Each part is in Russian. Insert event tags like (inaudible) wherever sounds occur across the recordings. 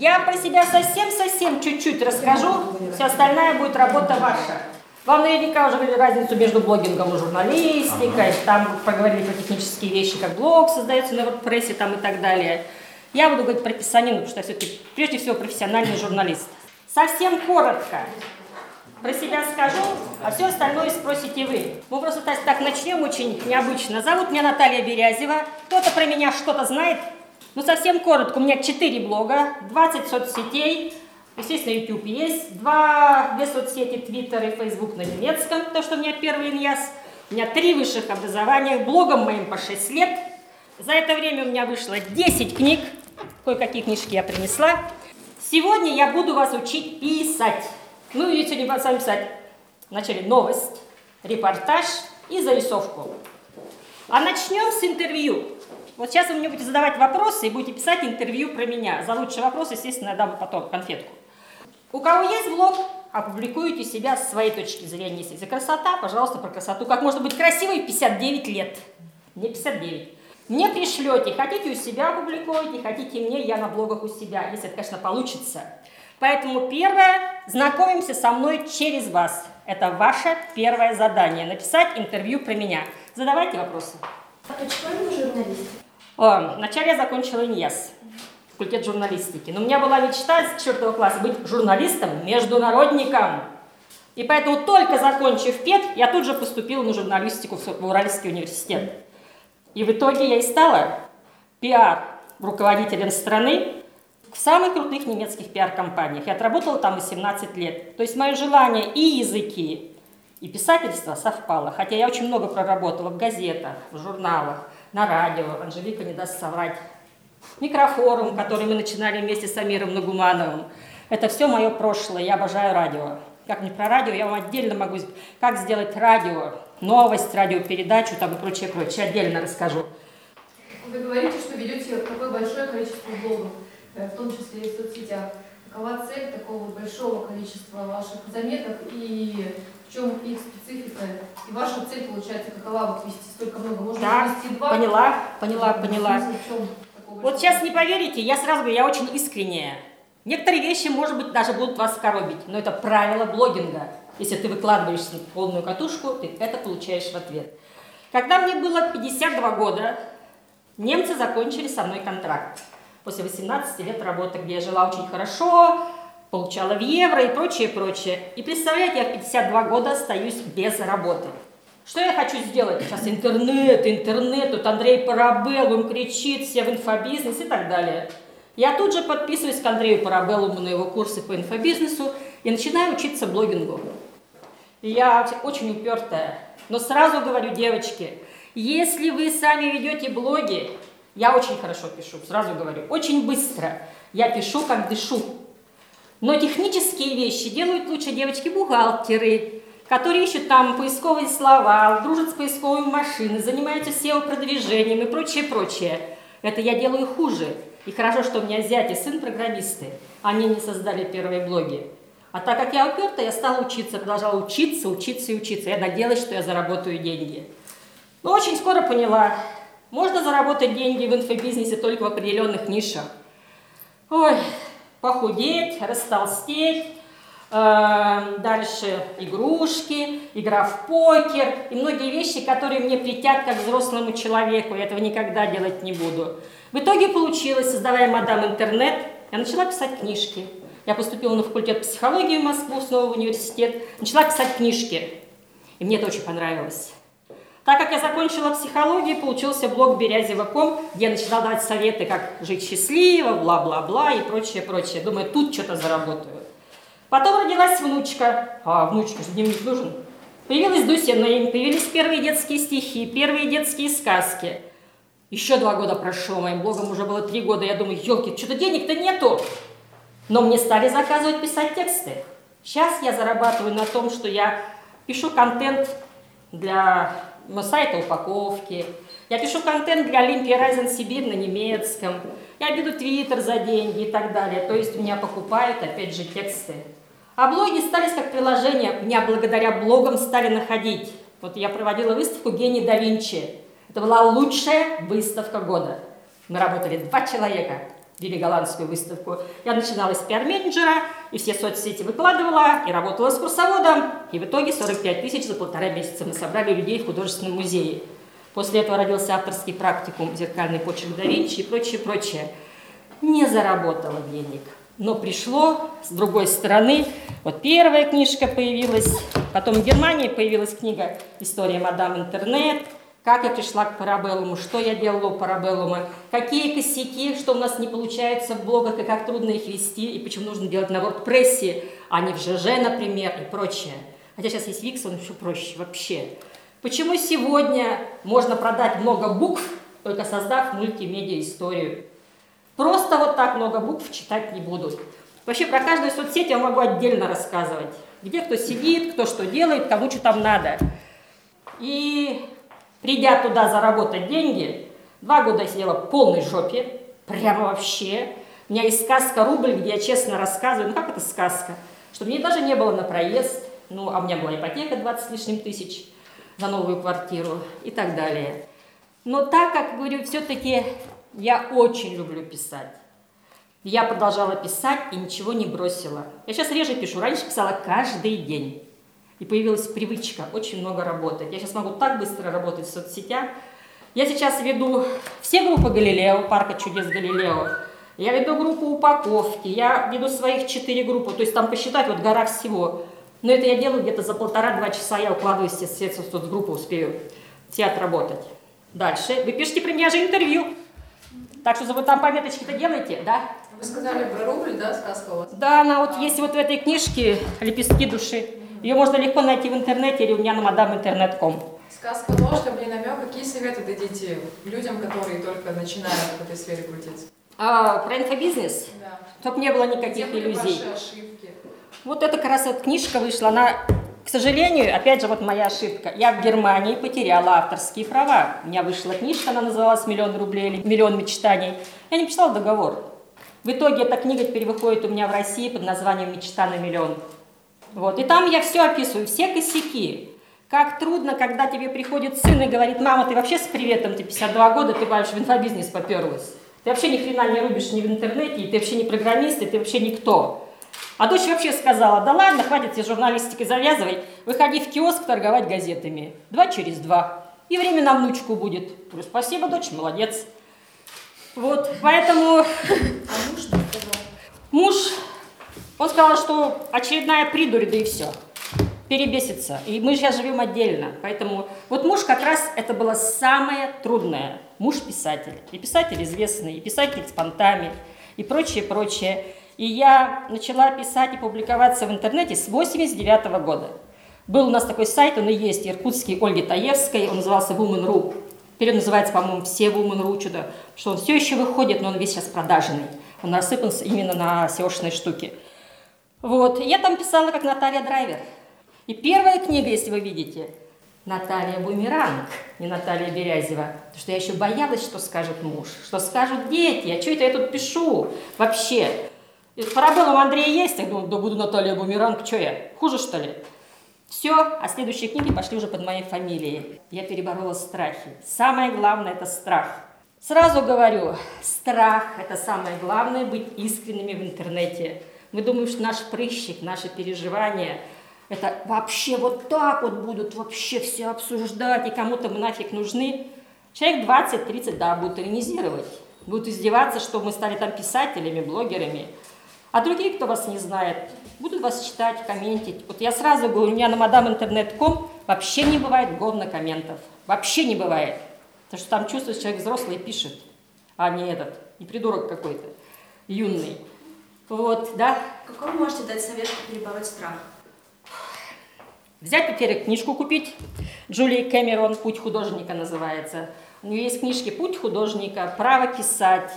Я про себя совсем-совсем чуть-чуть расскажу, все остальное будет работа ваша. Вам наверняка уже говорили разницу между блогингом и журналистикой, там поговорили про технические вещи, как блог создается на WordPress там и так далее. Я буду говорить про писанину, потому что я все-таки прежде всего профессиональный журналист. Совсем коротко про себя скажу, а все остальное спросите вы. Мы просто так, так начнем очень необычно. Зовут меня Наталья Берязева. Кто-то про меня что-то знает? Ну, совсем коротко. У меня 4 блога, 20 соцсетей, Естественно, YouTube есть. Два, две соцсети, Twitter и Facebook на немецком, то, что у меня первый иньяс. У меня три высших образования, блогом моим по 6 лет. За это время у меня вышло 10 книг, кое-какие книжки я принесла. Сегодня я буду вас учить писать. Ну, и сегодня с вами писать вначале новость, репортаж и зарисовку. А начнем с интервью. Вот сейчас вы мне будете задавать вопросы и будете писать интервью про меня. За лучший вопрос, естественно, я дам потом конфетку. У кого есть блог, опубликуйте себя с своей точки зрения. Если за красота, пожалуйста, про красоту. Как можно быть красивой 59 лет? Мне 59. Мне пришлете, хотите у себя опубликуйте, хотите мне, я на блогах у себя, если это, конечно, получится. Поэтому первое, знакомимся со мной через вас. Это ваше первое задание, написать интервью про меня. Задавайте вопросы. А почему журналист? О, вначале я закончила ИНЕС факультет журналистики. Но у меня была мечта с четвертого класса быть журналистом, международником. И поэтому только закончив ПЕД, я тут же поступила на журналистику в Уральский университет. И в итоге я и стала пиар руководителем страны в самых крутых немецких пиар-компаниях. Я отработала там 18 лет. То есть мое желание и языки, и писательство совпало. Хотя я очень много проработала в газетах, в журналах, на радио. Анжелика не даст соврать микрофорум, который мы начинали вместе с Амиром Нагумановым. Это все мое прошлое, я обожаю радио. Как не про радио, я вам отдельно могу, как сделать радио, новость, радиопередачу там и прочее, прочее, отдельно расскажу. Вы говорите, что ведете такое большое количество блогов, э, в том числе и в соцсетях. Какова цель такого большого количества ваших заметок и в чем их специфика? И ваша цель, получается, какова вот вести столько много? Можно да, вести два? поняла, поняла, поняла. Вот сейчас не поверите, я сразу говорю, я очень искренняя. Некоторые вещи, может быть, даже будут вас коробить, но это правило блогинга. Если ты выкладываешься на полную катушку, ты это получаешь в ответ. Когда мне было 52 года, немцы закончили со мной контракт. После 18 лет работы, где я жила очень хорошо, получала в евро и прочее, прочее. И представляете, я в 52 года остаюсь без работы. Что я хочу сделать? Сейчас интернет, интернет, тут Андрей Парабеллум кричит, все в инфобизнес и так далее. Я тут же подписываюсь к Андрею Парабеллуму на его курсы по инфобизнесу и начинаю учиться блогингу. Я очень упертая. Но сразу говорю, девочки, если вы сами ведете блоги, я очень хорошо пишу, сразу говорю, очень быстро. Я пишу, как дышу. Но технические вещи делают лучше девочки-бухгалтеры, которые ищут там поисковые слова, дружат с поисковыми машинами, занимаются SEO-продвижением и прочее, прочее. Это я делаю хуже. И хорошо, что у меня зять и сын программисты. Они не создали первые блоги. А так как я уперта, я стала учиться, продолжала учиться, учиться и учиться. Я надеялась, что я заработаю деньги. Но очень скоро поняла, можно заработать деньги в инфобизнесе только в определенных нишах. Ой, похудеть, растолстеть, Эм, дальше игрушки, игра в покер и многие вещи, которые мне притят как взрослому человеку. Я этого никогда делать не буду. В итоге получилось, создавая мадам интернет, я начала писать книжки. Я поступила на факультет психологии в Москву, снова в университет, начала писать книжки. И мне это очень понравилось. Так как я закончила психологию, получился блог Берязева.ком, где я начала давать советы, как жить счастливо, бла-бла-бла и прочее, прочее. Думаю, тут что-то заработаю. Потом родилась внучка. А, внучка же дневник нужен. Появилась Дуся Нейн, появились первые детские стихи, первые детские сказки. Еще два года прошло, моим блогом уже было три года. Я думаю, елки, что-то денег-то нету. Но мне стали заказывать писать тексты. Сейчас я зарабатываю на том, что я пишу контент для сайта упаковки. Я пишу контент для Олимпия Райзен Сибирь на немецком. Я веду твиттер за деньги и так далее. То есть меня покупают, опять же, тексты. А блоги стали как приложение, меня благодаря блогам стали находить. Вот я проводила выставку «Гений да Винчи». Это была лучшая выставка года. Мы работали два человека. Вели голландскую выставку. Я начинала с пиар-менеджера, и все соцсети выкладывала, и работала с курсоводом, и в итоге 45 тысяч за полтора месяца мы собрали людей в художественном музее. После этого родился авторский практикум «Зеркальный почерк да Винчи» и прочее, прочее. Не заработала денег, но пришло с другой стороны. Вот первая книжка появилась, потом в Германии появилась книга «История мадам интернет», как я пришла к парабеллуму, что я делала у парабеллума, какие косяки, что у нас не получается в блогах, и как трудно их вести, и почему нужно делать на WordPress, а не в ЖЖ, например, и прочее. Хотя сейчас есть Wix, он еще проще вообще. Почему сегодня можно продать много букв, только создав мультимедиа-историю? Просто вот так много букв читать не будут. Вообще про каждую соцсеть я могу отдельно рассказывать. Где кто сидит, кто что делает, кому что там надо. И Придя туда заработать деньги, два года сидела в полной жопе, прямо вообще. У меня есть сказка «Рубль», где я честно рассказываю, ну как это сказка, что мне даже не было на проезд, ну а у меня была ипотека 20 с лишним тысяч за новую квартиру и так далее. Но так как, говорю, все-таки я очень люблю писать. Я продолжала писать и ничего не бросила. Я сейчас реже пишу, раньше писала каждый день. И появилась привычка очень много работать. Я сейчас могу так быстро работать в соцсетях. Я сейчас веду все группы Галилео, Парка чудес Галилео. Я веду группу упаковки, я веду своих четыре группы, то есть там посчитать вот гора всего. Но это я делаю где-то за полтора-два часа, я укладываюсь, естественно, в соцгруппу, успею все отработать. Дальше. Вы пишете при мне же интервью. Так что вы там пометочки-то делаете, да? Вы сказали про рубль, да, сказка у вас? Да, она вот есть вот в этой книжке «Лепестки души». Ее можно легко найти в интернете или у меня на madaminternet.com. Сказка ложь, или намек. Какие советы дадите людям, которые только начинают в этой сфере крутиться? А, про инфобизнес? Да. Чтобы не было никаких Где иллюзий. ваши ошибки? Вот эта как раз эта книжка вышла, она, к сожалению, опять же, вот моя ошибка. Я в Германии потеряла авторские права. У меня вышла книжка, она называлась «Миллион рублей» или «Миллион мечтаний». Я не писала договор. В итоге эта книга теперь выходит у меня в России под названием «Мечта на миллион». Вот. И там я все описываю, все косяки. Как трудно, когда тебе приходит сын и говорит, мама, ты вообще с приветом, ты 52 года, ты, бабушка, в инфобизнес поперлась. Ты вообще ни хрена не рубишь ни в интернете, и ты вообще не программист, и ты вообще никто. А дочь вообще сказала, да ладно, хватит тебе журналистикой завязывай, выходи в киоск торговать газетами. Два через два. И время на внучку будет. Говорю, спасибо, дочь, молодец. Вот, поэтому... А муж что сказал? Муж он сказал, что очередная придурь, да и все. Перебесится. И мы сейчас живем отдельно. Поэтому вот муж как раз это было самое трудное. Муж писатель. И писатель известный, и писатель с понтами, и прочее, прочее. И я начала писать и публиковаться в интернете с 89 -го года. Был у нас такой сайт, он и есть, иркутский Ольги Таевской, он назывался Woman.ru. Теперь он называется, по-моему, все Woman.ru чудо, что он все еще выходит, но он весь сейчас продажный. Он рассыпался именно на SEO-шные штуки. Вот, я там писала как Наталья Драйвер. И первая книга, если вы видите, Наталья Бумеранг, не Наталья Берязева. Потому что я еще боялась, что скажет муж, что скажут дети, а что это я тут пишу вообще? Парабеллум Андрея есть, я думаю, да буду Наталья Бумеранг, что я, хуже что ли? Все, а следующие книги пошли уже под моей фамилией. Я переборола страхи. Самое главное – это страх. Сразу говорю, страх – это самое главное, быть искренними в интернете. Мы думаем, что наш прыщик, наши переживания, это вообще вот так вот будут вообще все обсуждать, и кому-то мы нафиг нужны. Человек 20-30, да, будут иронизировать, будут издеваться, что мы стали там писателями, блогерами. А другие, кто вас не знает, будут вас читать, комментить. Вот я сразу говорю, у меня на madaminternet.com вообще не бывает говно комментов. Вообще не бывает. Потому что там чувствуешь, человек взрослый пишет, а не этот, не придурок какой-то, юный. Вот, да. Какой вы можете дать совет, чтобы перебороть страх? Взять, во-первых, книжку купить. Джулии Кэмерон «Путь художника» называется. У нее есть книжки «Путь художника», «Право писать»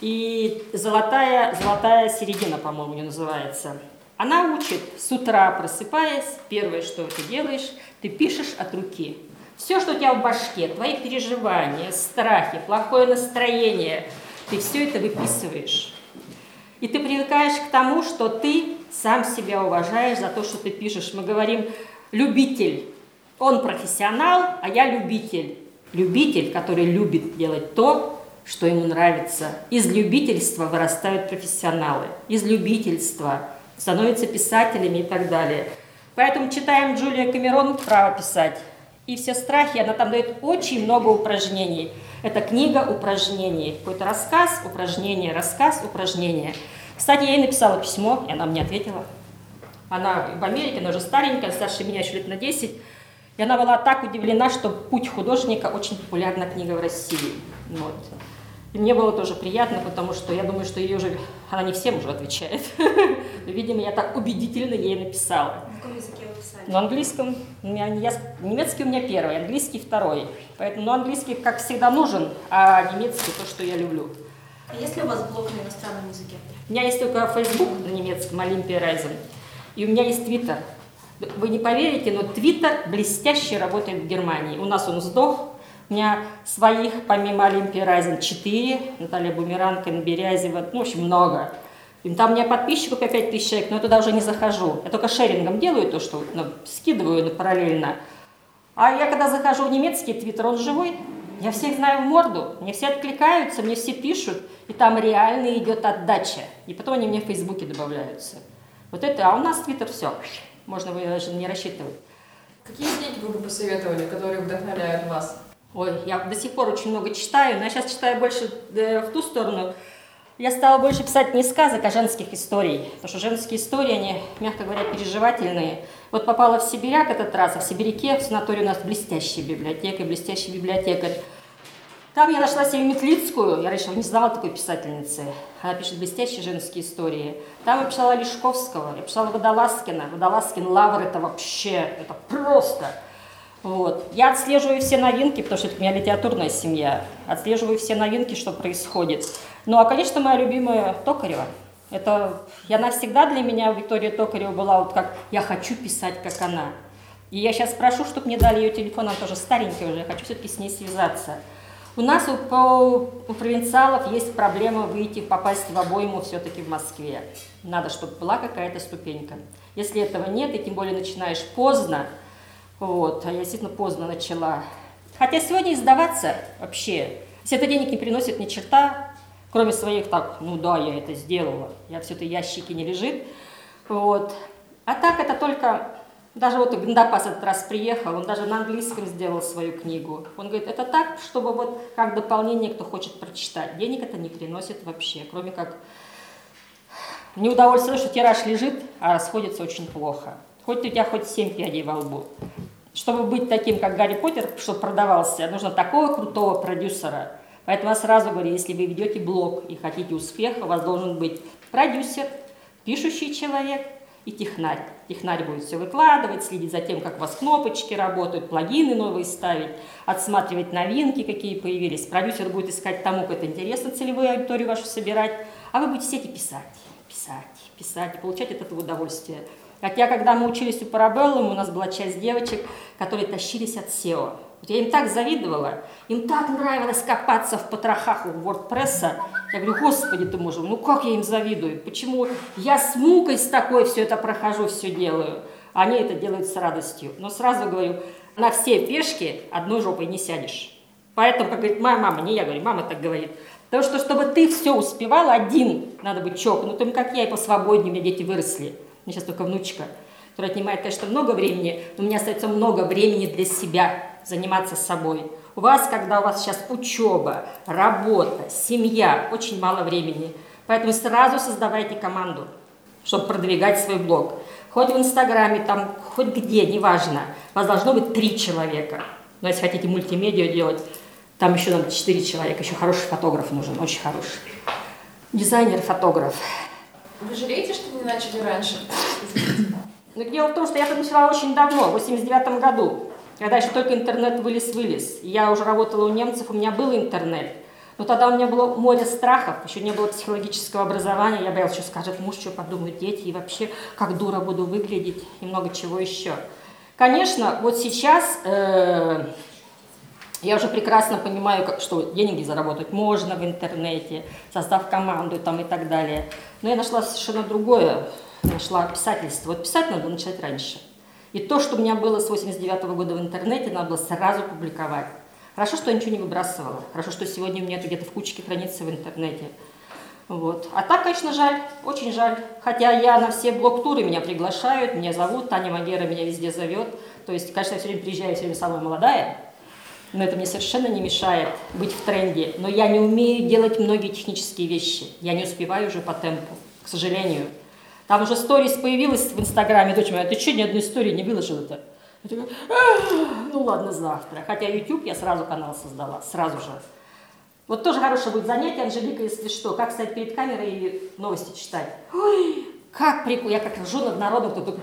и «Золотая, золотая середина», по-моему, не называется. Она учит с утра, просыпаясь, первое, что ты делаешь, ты пишешь от руки. Все, что у тебя в башке, твои переживания, страхи, плохое настроение, ты все это выписываешь. И ты привыкаешь к тому, что ты сам себя уважаешь за то, что ты пишешь. Мы говорим «любитель». Он профессионал, а я любитель. Любитель, который любит делать то, что ему нравится. Из любительства вырастают профессионалы. Из любительства становятся писателями и так далее. Поэтому читаем Джулия Камерон «Право писать». И все страхи, она там дает очень много упражнений. Это книга упражнений. Какой-то рассказ, упражнение, рассказ, упражнение. Кстати, я ей написала письмо, и она мне ответила. Она в Америке, она уже старенькая, старше меня еще лет на 10. И она была так удивлена, что «Путь художника» очень популярная книга в России. Вот. И мне было тоже приятно, потому что я думаю, что ее же, она не всем уже отвечает. (laughs) Но, видимо, я так убедительно ей написала. На каком языке? На английском, у меня, я, немецкий у меня первый, английский второй. Поэтому ну, английский, как всегда, нужен, а немецкий то, что я люблю. А есть ли у вас блог на иностранном языке? У меня есть только Facebook на немецком, Олимпия Райзен. И у меня есть Твиттер. Вы не поверите, но Твиттер блестяще работает в Германии. У нас он сдох. У меня своих, помимо Олимпии Райзен, четыре. Наталья Бумеранг, Берязева, ну, в общем, много. И там у меня подписчиков по 5 тысяч человек, но я туда уже не захожу. Я только шерингом делаю то, что ну, скидываю параллельно. А я когда захожу в немецкий твиттер, он живой. Я всех знаю в морду, мне все откликаются, мне все пишут, и там реально идет отдача. И потом они мне в Фейсбуке добавляются. Вот это, а у нас твиттер все, можно даже не рассчитывать. Какие книги вы бы посоветовали, которые вдохновляют вас? Ой, я до сих пор очень много читаю, но я сейчас читаю больше э, в ту сторону. Я стала больше писать не сказок, а женских историй. Потому что женские истории, они, мягко говоря, переживательные. Вот попала в Сибиряк этот раз, а в Сибиряке в санатории у нас блестящая библиотека, блестящий библиотекарь. Там я нашла себе Метлицкую, я раньше не знала такой писательницы. Она пишет блестящие женские истории. Там я писала Лешковского, я писала Водолазкина. Водолазкин Лавр это вообще, это просто. Вот. Я отслеживаю все новинки, потому что это у меня литературная семья. Отслеживаю все новинки, что происходит. Ну, а, конечно, моя любимая Токарева. Это, и она всегда для меня, Виктория Токарева, была вот как «я хочу писать, как она». И я сейчас прошу, чтобы мне дали ее телефон, она тоже старенькая уже, я хочу все-таки с ней связаться. У нас у, у провинциалов есть проблема выйти, попасть в обойму все-таки в Москве. Надо, чтобы была какая-то ступенька. Если этого нет, и тем более начинаешь поздно, вот, а я действительно поздно начала. Хотя сегодня издаваться вообще, если это денег не приносит ни черта, кроме своих так, ну да, я это сделала, я все это ящики не лежит. Вот. А так это только, даже вот Гандапас этот раз приехал, он даже на английском сделал свою книгу. Он говорит, это так, чтобы вот как дополнение, кто хочет прочитать. Денег это не приносит вообще, кроме как неудовольствие, что тираж лежит, а расходится очень плохо. Хоть у тебя хоть семь пядей во лбу. Чтобы быть таким, как Гарри Поттер, чтобы продавался, нужно такого крутого продюсера. Поэтому я сразу говорю, если вы ведете блог и хотите успеха, у вас должен быть продюсер, пишущий человек и технарь. Технарь будет все выкладывать, следить за тем, как у вас кнопочки работают, плагины новые ставить, отсматривать новинки, какие появились. Продюсер будет искать тому, как это интересно, целевую аудиторию вашу собирать, а вы будете сидеть и писать, писать, писать, и получать от этого удовольствие. Хотя, когда мы учились у Парабеллума, у нас была часть девочек, которые тащились от SEO. Я им так завидовала, им так нравилось копаться в потрохах у WordPress. Я говорю, господи ты мужа, ну как я им завидую? Почему я с мукой с такой все это прохожу, все делаю? Они это делают с радостью. Но сразу говорю, на все пешки одной жопой не сядешь. Поэтому, как говорит моя мама, не я говорю, мама так говорит, Потому что, чтобы ты все успевал один, надо быть чокнутым, как я, и посвободнее, у меня дети выросли меня сейчас только внучка, которая отнимает, конечно, много времени, но у меня остается много времени для себя, заниматься собой. У вас, когда у вас сейчас учеба, работа, семья, очень мало времени. Поэтому сразу создавайте команду, чтобы продвигать свой блог. Хоть в Инстаграме, там, хоть где, неважно. У вас должно быть три человека. Но если хотите мультимедиа делать, там еще надо четыре человека. Еще хороший фотограф нужен, очень хороший. Дизайнер-фотограф. Вы жалеете, что не начали раньше? Но дело в том, что я это начала очень давно, в 89 году, когда еще только интернет вылез-вылез. Я уже работала у немцев, у меня был интернет. Но тогда у меня было море страхов, еще не было психологического образования. Я боялась, что скажет муж, что подумают дети, и вообще, как дура буду выглядеть, и много чего еще. Конечно, вот сейчас э, я уже прекрасно понимаю, как, что деньги заработать можно в интернете, создав команду там, и так далее. Но я нашла совершенно другое, нашла писательство. Вот писать надо начать раньше. И то, что у меня было с 89 -го года в интернете, надо было сразу публиковать. Хорошо, что я ничего не выбрасывала. Хорошо, что сегодня у меня это где-то в кучке хранится в интернете. Вот. А так, конечно, жаль, очень жаль. Хотя я на все блок-туры меня приглашают, меня зовут, Таня Магера меня везде зовет. То есть, конечно, я все время приезжаю, все время самая молодая, но это мне совершенно не мешает быть в тренде. Но я не умею делать многие технические вещи. Я не успеваю уже по темпу, к сожалению. Там уже сторис появилась в Инстаграме, дочь моя, ты что, ни одной истории не выложил это? Я такая, ну ладно, завтра. Хотя YouTube я сразу канал создала, сразу же. Вот тоже хорошее будет занятие, Анжелика, если что, как стоять перед камерой и новости читать. Ой, как прикольно, я как ржу над народом, кто такой,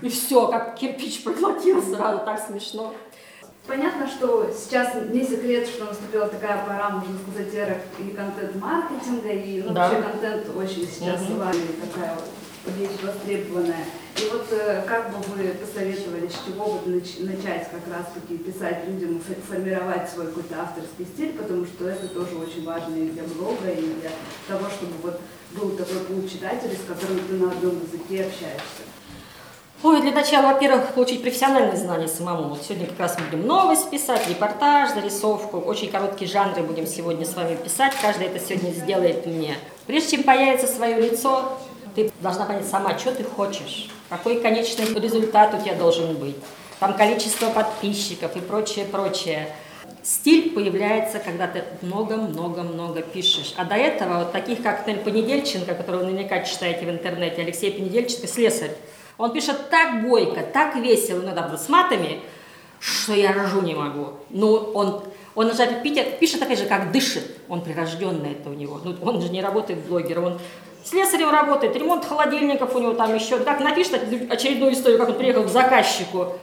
и все, как кирпич проглотил сразу, так смешно. Понятно, что сейчас не секрет, что наступила такая пора, можно сказать, эра и контент-маркетинга, и ну, да. вообще контент очень сейчас угу. такая вот вещь востребованная. И вот э, как бы вы посоветовали, с чего бы начать как раз-таки писать людям, формировать свой какой-то авторский стиль, потому что это тоже очень важно и для блога, и для того, чтобы вот был такой пул читателей, с которым ты на одном языке общаешься. Ой, для начала, во-первых, получить профессиональные знания самому. Вот сегодня как раз будем новость писать, репортаж, зарисовку. Очень короткие жанры будем сегодня с вами писать. Каждый это сегодня сделает мне. Прежде чем появится свое лицо, ты должна понять сама, что ты хочешь, какой конечный результат у тебя должен быть. Там количество подписчиков и прочее, прочее. Стиль появляется, когда ты много-много-много пишешь. А до этого вот таких, как Нель Понедельченко, которого наверняка читаете в интернете, Алексей Понедельченко, слесарь, он пишет так бойко, так весело, иногда с матами, что я рожу не могу. Ну, он, он даже пишет, пишет, опять же, как дышит. Он прирожденный это у него. Ну, он же не работает блогером, он слесарем работает, ремонт холодильников у него там еще. Так напишет очередную историю, как он приехал к заказчику.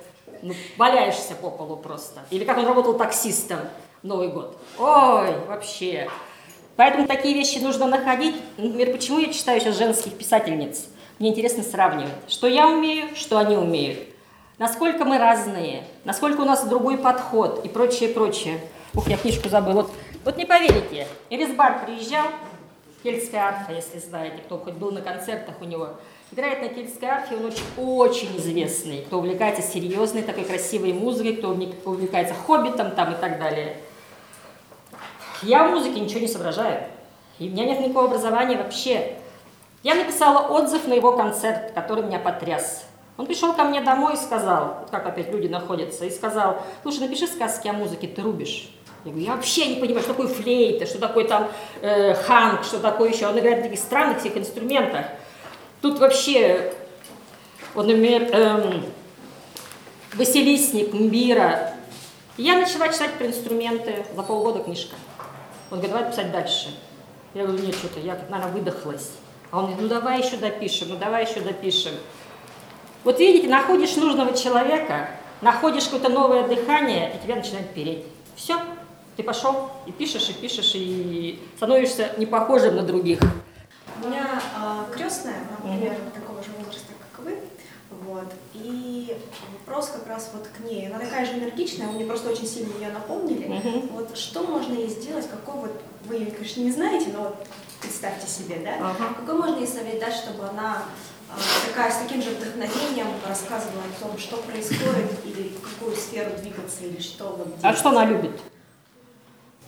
Ну, валяешься по полу просто. Или как он работал таксистом Новый год. Ой, вообще. Поэтому такие вещи нужно находить. Например, почему я читаю сейчас женских писательниц? Мне интересно сравнивать, что я умею, что они умеют. Насколько мы разные, насколько у нас другой подход и прочее, прочее. Ух, я книжку забыл. Вот, вот не поверите, Эрисбар приезжал, кельтская арфа, если знаете, кто хоть был на концертах у него. Играет на кельтской арфе, он очень, очень известный, кто увлекается серьезной, такой красивой музыкой, кто увлекается хоббитом там и так далее. Я в музыке ничего не соображаю. И у меня нет никакого образования вообще. Я написала отзыв на его концерт, который меня потряс. Он пришел ко мне домой и сказал, как опять люди находятся, и сказал, слушай, напиши сказки о музыке, ты рубишь. Я говорю, я вообще не понимаю, что такое флейта, что такое там э, ханг, что такое еще. Он играет на таких странных всех инструментах. Тут вообще, вот, например, эм, Василисник, Мбира. я начала читать про инструменты, за полгода книжка. Он говорит, давай писать дальше. Я говорю, нет, что-то, я, наверное, выдохлась. А он говорит, ну давай еще допишем, ну давай еще допишем. Вот видите, находишь нужного человека, находишь какое-то новое дыхание, и тебя начинает переть. Все, ты пошел и пишешь, и пишешь, и становишься не похожим на других. У меня э, крестная, например, mm-hmm. такого же возраста, как вы. Вот. И вопрос как раз вот к ней. Она такая же энергичная, вы мне просто очень сильно ее напомнили. Mm-hmm. Вот что можно ей сделать, какой вот, вы ее, конечно, не знаете, но вот представьте себе, да? Uh-huh. Какой можно ей совет дать, чтобы она э, такая с таким же вдохновением рассказывала о том, что происходит, или в какую сферу двигаться, или что вот А что она любит?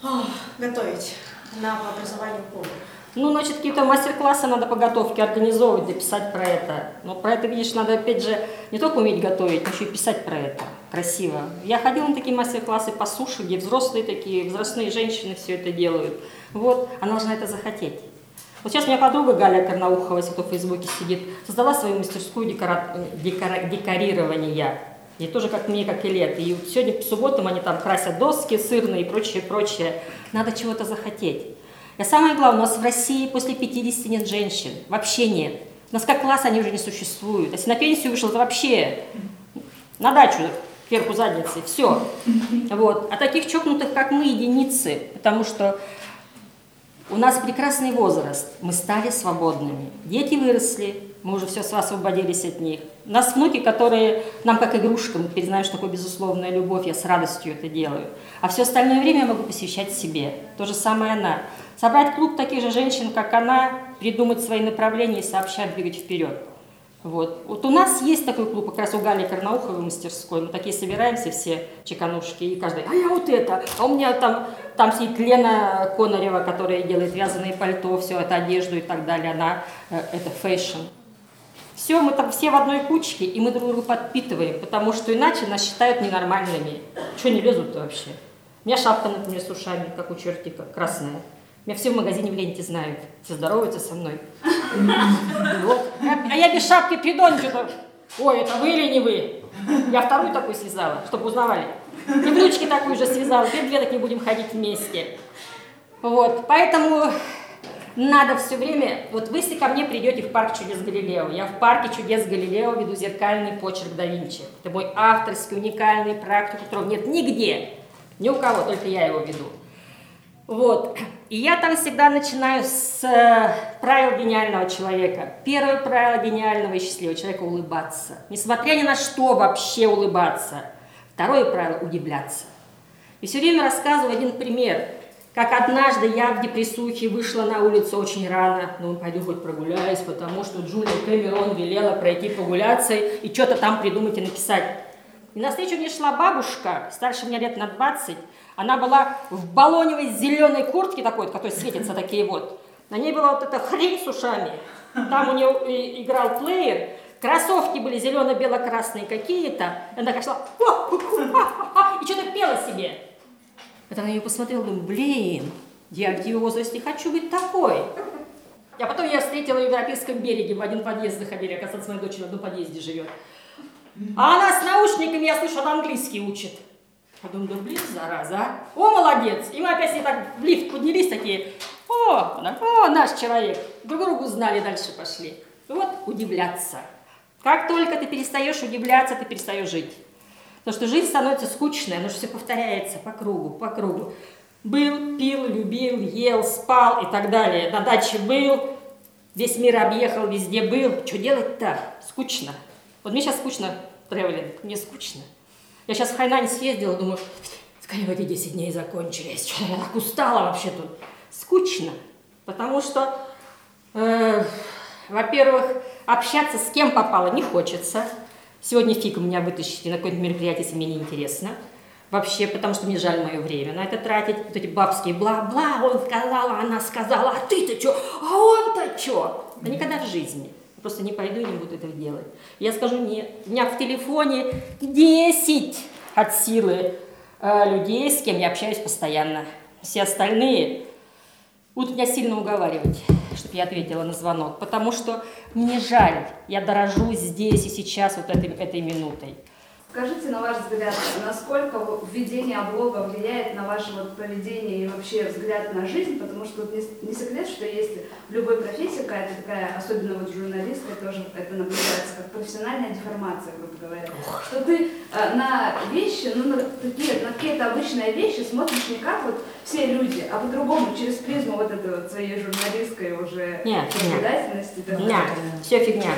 О, готовить. Она по образованию повар. Ну, значит, какие-то мастер-классы надо по готовке организовывать, да писать про это. Но про это, видишь, надо, опять же, не только уметь готовить, но еще и писать про это красиво. Я ходила на такие мастер-классы по суше, где взрослые такие, взрослые женщины все это делают. Вот, она должна это захотеть. Вот сейчас у меня подруга Галя Карнаухова, если кто в Фейсбуке сидит, создала свою мастерскую декора... Декора... декорирования. И тоже как мне, как и лет. И сегодня по субботам они там красят доски сырные и прочее, прочее. Надо чего-то захотеть. И самое главное, у нас в России после 50 нет женщин. Вообще нет. У нас как класс они уже не существуют. Если на пенсию вышел, то вообще на дачу кверху задницей, все. Вот. А таких чокнутых, как мы, единицы, потому что у нас прекрасный возраст, мы стали свободными. Дети выросли, мы уже все освободились от них. У нас внуки, которые нам как игрушка, мы признаем, что такое безусловная любовь, я с радостью это делаю. А все остальное время я могу посвящать себе. То же самое она. Собрать клуб таких же женщин, как она, придумать свои направления и сообща двигать вперед. Вот. вот у нас есть такой клуб, как раз у Гали Карнауховой мастерской. Мы такие собираемся все чеканушки, и каждый, а я вот это, а у меня там, там сидит Лена Конарева, которая делает вязаные пальто, все это, одежду и так далее, она, э, это fashion. Все, мы там все в одной кучке, и мы друг друга подпитываем, потому что иначе нас считают ненормальными. Что не лезут-то вообще? У меня шапка, например, с ушами, как у чертика, красная. Меня все в магазине в Ленте знают. Все здороваются со мной. Вот. А я без шапки приду, они что-то. Ой, это вы или не вы? Я вторую такую связала, чтобы узнавали. И внучки такую же связала. Теперь две такие будем ходить вместе. Вот. Поэтому надо все время... Вот вы, если ко мне придете в парк чудес Галилео, я в парке чудес Галилео веду зеркальный почерк да Винчи. Это мой авторский, уникальный практик, которого нет нигде. Ни у кого, только я его веду. Вот. И я там всегда начинаю с э, правил гениального человека. Первое правило гениального и счастливого человека – улыбаться. Несмотря ни на что вообще улыбаться. Второе правило – удивляться. И все время рассказываю один пример. Как однажды я в депрессухе вышла на улицу очень рано, ну, пойду хоть прогуляюсь, потому что Джулия Кэмерон велела пройти прогуляться и что-то там придумать и написать. И навстречу мне шла бабушка, старше меня лет на 20, она была в баллоневой зеленой куртке такой, которая светится такие вот. На ней была вот эта хрень с ушами. Там у нее играл плеер. Кроссовки были зелено-бело-красные какие-то. Она такая шла и что-то пела себе. Это на нее посмотрела, думаю, блин, я в ее возрасте хочу быть такой. А потом я встретила в Европейском береге, в один подъезд заходили, оказывается, моя дочь в одном подъезде живет. А она с наушниками, я слышу, она английский учит. Я думаю, да блин, зараза, а? О, молодец! И мы опять с ней так в лифт поднялись такие, о, о, наш человек. Друг другу знали, дальше пошли. Вот удивляться. Как только ты перестаешь удивляться, ты перестаешь жить. Потому что жизнь становится скучной, оно же все повторяется по кругу, по кругу. Был, пил, любил, ел, спал и так далее. На даче был, весь мир объехал, везде был. Что делать-то? Скучно. Вот мне сейчас скучно тревелинг, мне скучно. Я сейчас в Хайнань съездила, думаю, скорее эти 10 дней закончились. Что я так устала вообще тут. Скучно. Потому что, э, во-первых, общаться с кем попало не хочется. Сегодня фиг меня вытащите на какое-то мероприятие, если мне неинтересно. Вообще, потому что мне жаль мое время на это тратить. Вот эти бабские бла-бла, он сказал, она сказала, а ты-то что, а он-то что? Да никогда в жизни. Просто не пойду и не буду этого делать. Я скажу, нет, у меня в телефоне 10 от силы э, людей, с кем я общаюсь постоянно. Все остальные будут меня сильно уговаривать чтобы я ответила на звонок, потому что мне жаль, я дорожу здесь и сейчас вот этой, этой минутой. Скажите, на ваш взгляд, насколько введение блога влияет на ваше вот поведение и вообще взгляд на жизнь, потому что вот не, не секрет, что есть в любой профессии какая-то такая, особенно вот журналистка, тоже это наблюдается как профессиональная деформация, грубо говоря, что ты э, на вещи, ну на, такие, на какие-то обычные вещи смотришь не как вот все люди, а по-другому, через призму вот этой вот своей журналистской уже наблюдательности. Нет, нет, все фигня.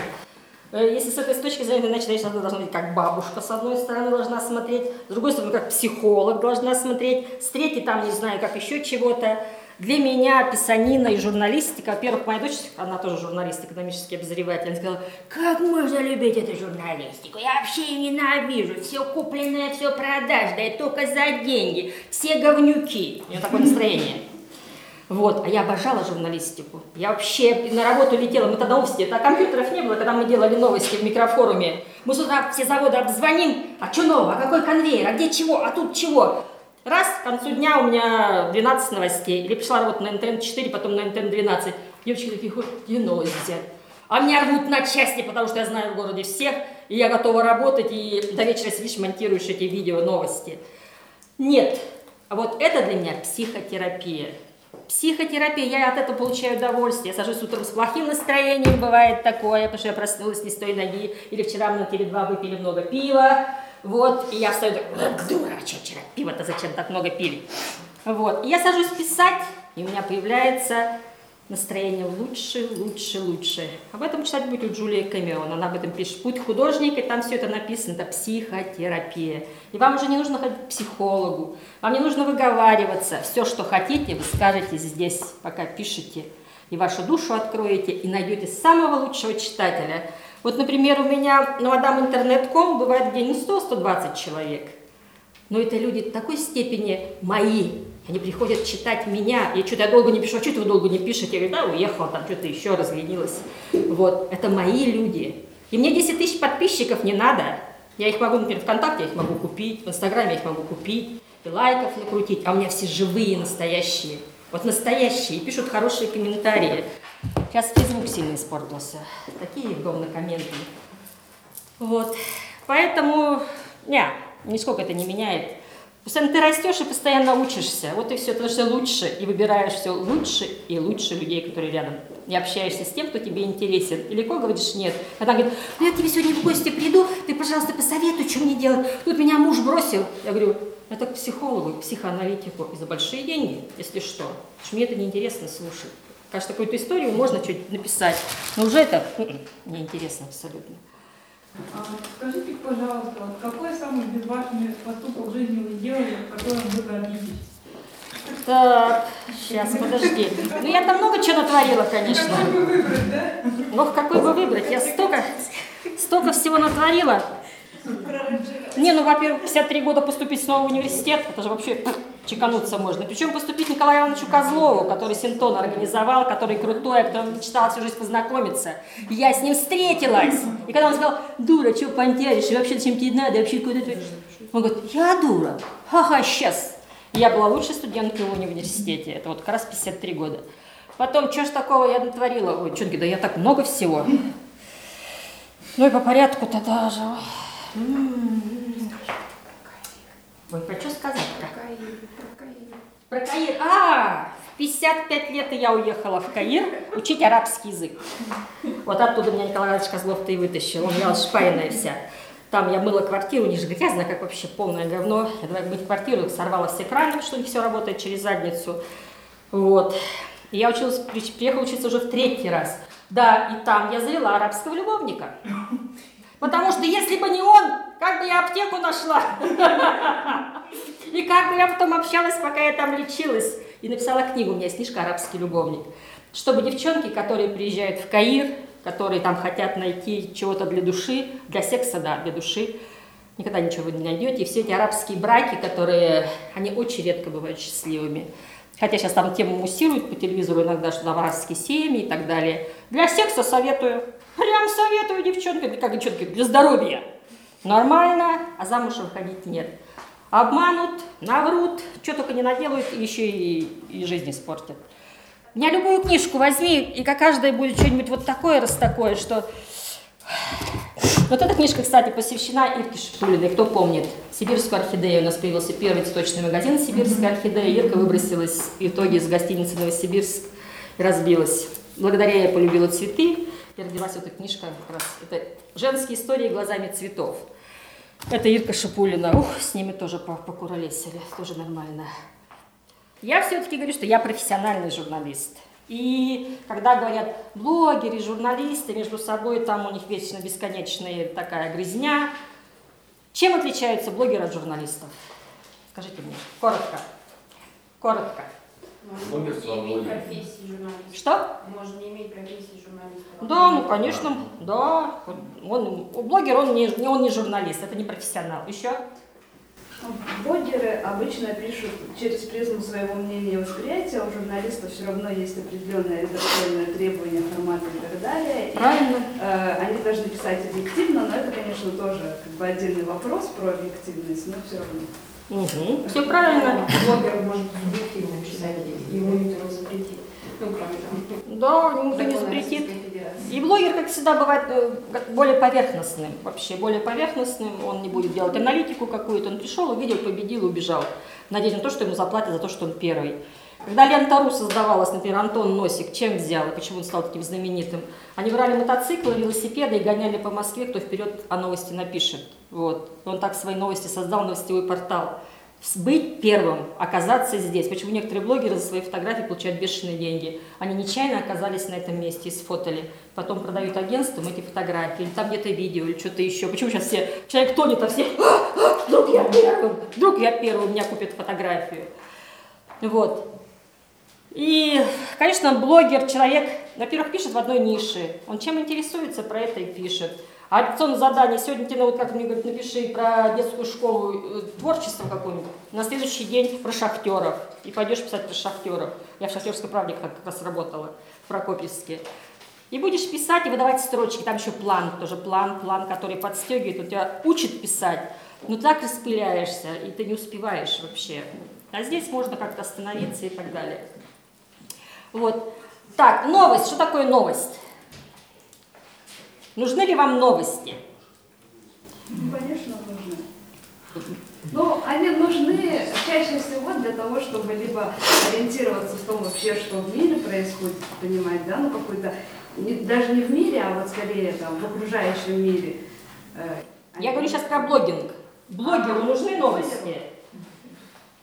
Э, если с этой точки зрения ты начинаешь, она должна быть как бабушка, с одной стороны, должна смотреть, с другой стороны, как психолог должна смотреть, с третьей, там, не знаю, как еще чего-то. Для меня писанина и журналистика, во-первых, моя дочь, она тоже журналист, экономический обозреватель, она сказала, как можно любить эту журналистику, я вообще ее ненавижу, все купленное, все продажное, только за деньги, все говнюки. У нее такое настроение. Вот, а я обожала журналистику. Я вообще на работу летела, мы тогда новости, это компьютеров не было, когда мы делали новости в микрофоруме. Мы с утра все заводы обзвоним, а что нового, а какой конвейер, а где чего, а тут чего. Раз, к концу дня у меня 12 новостей, или пришла работа на НТН-4, потом на НТН-12. Девочки такие ходят, где новости взять? А меня рвут на части, потому что я знаю в городе всех, и я готова работать, и до вечера сидишь, монтируешь эти видео, новости. Нет, а вот это для меня психотерапия. Психотерапия, я от этого получаю удовольствие. Я сажусь утром с плохим настроением, бывает такое, потому что я проснулась не с той ноги, или вчера мы на теле-2 выпили много пива, вот, и я встаю, так, дура, а что вчера пиво-то зачем так много пили? Вот, и я сажусь писать, и у меня появляется настроение лучше, лучше, лучше. Об этом читать будет у Джулии Кэмерон. Она об этом пишет. Путь художника, и там все это написано. Это психотерапия. И вам уже не нужно ходить к психологу. Вам не нужно выговариваться. Все, что хотите, вы скажете здесь, пока пишете. И вашу душу откроете, и найдете самого лучшего читателя. Вот, например, у меня на мадам интернет.ком бывает где не 100-120 человек. Но это люди в такой степени мои. Они приходят читать меня. Я что-то я долго не пишу. А что вы долго не пишете? Я говорю, да, уехала, там что-то еще разленилась. Вот, это мои люди. И мне 10 тысяч подписчиков не надо. Я их могу, например, ВКонтакте я их могу купить, в Инстаграме я их могу купить, и лайков накрутить, а у меня все живые, настоящие. Вот настоящие, пишут хорошие комментарии. Сейчас Фейсбук сильно испортился. Такие говнокомменты. Вот. Поэтому, не, нисколько это не меняет. Постоянно ты растешь и постоянно учишься. Вот и все, потому что лучше, и выбираешь все лучше и лучше людей, которые рядом. И общаешься с тем, кто тебе интересен. И легко говоришь нет. Когда говорит, ну я к тебе сегодня в гости приду, ты, пожалуйста, посоветуй, что мне делать. Тут меня муж бросил. Я говорю, это к психологу, к психоаналитику. И за большие деньги, если что. Потому что мне это неинтересно слушать. Кажется, какую-то историю можно что-нибудь написать, но уже это м-м, неинтересно абсолютно. А, скажите, пожалуйста, вот какой самый безважный поступок в жизни вы сделали, в котором вы гордитесь? Так, сейчас, подожди. Ну, я там много чего натворила, конечно. Какой бы выбрать, да? Ох, какой бы выбрать? Я столько, столько всего натворила. Не, ну, во-первых, 53 года поступить снова в университет, это же вообще чекануться можно. Причем поступить Николаю Ивановичу Козлову, который Синтон организовал, который крутой, которым мечтала всю жизнь познакомиться. Я с ним встретилась. И когда он сказал, дура, что понтяришь, вообще чем тебе надо, вообще куда ты... Он говорит, я дура, ха-ха, сейчас. Я была лучшей студенткой в университете, это вот как раз 53 года. Потом, что ж такого я натворила? Ой, что да я так много всего. Ну и по порядку-то даже. Ой, про что сказать-то? Про Каир. А, в 55 лет я уехала в Каир учить арабский язык. Вот оттуда меня Николай Иванович Козлов-то и вытащил. Он я шпайная вся. Там я мыла квартиру, не же грязно, как вообще полное говно. Я давай мыть квартиру, сорвала все краны, что не все работает через задницу. Вот. И я училась, приехала учиться уже в третий раз. Да, и там я завела арабского любовника. Потому что если бы не он, как бы я аптеку нашла? И как бы я потом общалась, пока я там лечилась. И написала книгу, у меня есть книжка «Арабский любовник». Чтобы девчонки, которые приезжают в Каир, которые там хотят найти чего-то для души, для секса, да, для души, никогда ничего вы не найдете. И все эти арабские браки, которые, они очень редко бывают счастливыми. Хотя сейчас там тему муссируют по телевизору иногда, что там арабские семьи и так далее. Для секса советую. Прям советую, девчонки, как девчонки, для здоровья. Нормально, а замуж выходить нет. Обманут, наврут, что только не наделают, еще и, и жизнь испортят. Меня любую книжку возьми, и как каждая будет что-нибудь вот такое, раз такое, что... Вот эта книжка, кстати, посвящена Ирке Шипулиной, кто помнит. Сибирскую орхидею. У нас появился первый цветочный магазин Сибирская орхидея. Ирка выбросилась в итоге из гостиницы Новосибирск и разбилась. Благодаря ей полюбила цветы. И родилась вот эта книжка как раз. Это «Женские истории глазами цветов». Это Ирка Шипулина. Ух, с ними тоже покуролесили. Тоже нормально. Я все-таки говорю, что я профессиональный журналист. И когда говорят блогеры, журналисты между собой, там у них вечно бесконечная такая грязня. Чем отличаются блогеры от журналистов? Скажите мне, коротко. Коротко. Может не иметь профессии журналиста. Что? Может не иметь профессии журналиста. Да, ну конечно, да. Он, блогер, он не, он не журналист, это не профессионал. Еще? Блогеры обычно пишут через призму своего мнения и восприятия, у журналистов все равно есть определенные редакционные требования, форматы и так далее. Правильно. И, э, они должны писать объективно, но это, конечно, тоже как бы отдельный вопрос про объективность, но все равно. Угу. Все правильно. Блогер может субъективно писать, ему никто не запретит. Ну, кроме там. Да, никто не запретит. И блогер, как всегда, бывает э, более поверхностным, вообще более поверхностным. Он не будет делать аналитику какую-то. Он пришел, увидел, победил, убежал. Надеясь на то, что ему заплатят за то, что он первый. Когда Лента Ру создавалась, например, Антон Носик, чем взял и почему он стал таким знаменитым? Они брали мотоциклы, велосипеды и гоняли по Москве, кто вперед о новости напишет. Вот. Он так свои новости создал, новостевой портал быть первым, оказаться здесь. Почему некоторые блогеры за свои фотографии получают бешеные деньги? Они нечаянно оказались на этом месте и сфотали. Потом продают агентствам эти фотографии, или там где-то видео, или что-то еще. Почему сейчас все, человек тонет, а все, вдруг я первым, вдруг я первым, меня купят фотографию. Вот. И, конечно, блогер, человек, во-первых, пишет в одной нише. Он чем интересуется, про это и пишет. А операционное задание сегодня тебе, вот как мне говорят, напиши про детскую школу э, творчество какое-нибудь, на следующий день про шахтеров. И пойдешь писать про шахтеров. Я в шахтерской правде как раз работала, в Прокопьевске. И будешь писать и выдавать строчки. Там еще план, тоже план, план, который подстегивает, у тебя учит писать. Но так распыляешься, и ты не успеваешь вообще. А здесь можно как-то остановиться и так далее. Вот. Так, новость. Что такое новость? Нужны ли вам новости? Ну, конечно, нужны. Ну, они нужны чаще всего для того, чтобы либо ориентироваться в том вообще, что в мире происходит, понимать, да, ну какой-то, даже не в мире, а вот скорее там в окружающем мире. Э, Я говорю сейчас про блогинг. Блогеру нужны новости?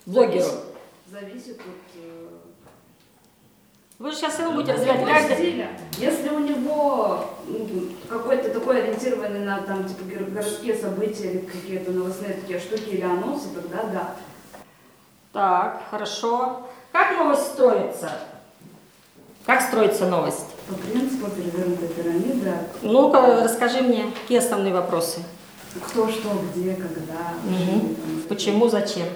Блогеру. Зависит от э, вы же сейчас все равно будете развивать каждый... Если у него ну, какой-то такой ориентированный на там, типа, городские события или какие-то новостные такие штуки или анонсы, тогда да. Так, хорошо. Как новость строится? Как строится новость? По принципу перевернутой пирамиды. Ну-ка, расскажи мне, какие основные вопросы? Кто, что, где, когда. Угу. Почему, зачем?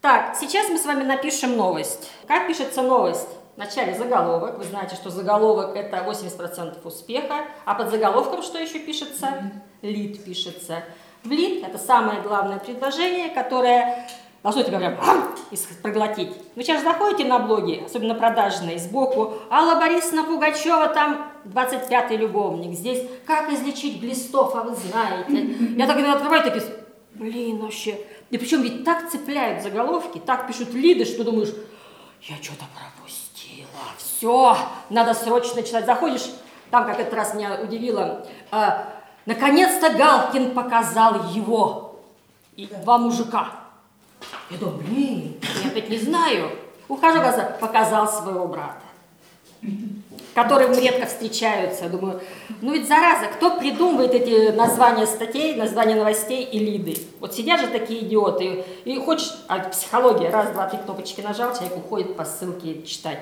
Так, сейчас мы с вами напишем новость. Как пишется новость? Вначале заголовок. Вы знаете, что заголовок это 80% успеха. А под заголовком что еще пишется? Лид пишется. В лид это самое главное предложение, которое должно тебя прям проглотить. Вы сейчас заходите на блоги, особенно продажные, сбоку, Алла Борисовна Пугачева, там 25-й любовник, здесь как излечить глистов, а вы знаете. Я так иногда открываю, такие, блин, вообще. И причем ведь так цепляют заголовки, так пишут лиды, что думаешь, я что-то пропустил все, надо срочно читать. Заходишь, там, как этот раз меня удивило, э, наконец-то Галкин показал его. И два мужика. Я думаю, блин, я опять не знаю. Ухожу, глаза, показал своего брата, которые редко встречаются. Думаю, ну ведь зараза, кто придумывает эти названия статей, названия новостей и лиды? Вот сидят же такие идиоты, и хочешь, а психология, раз, два, три кнопочки нажал, человек уходит по ссылке читать.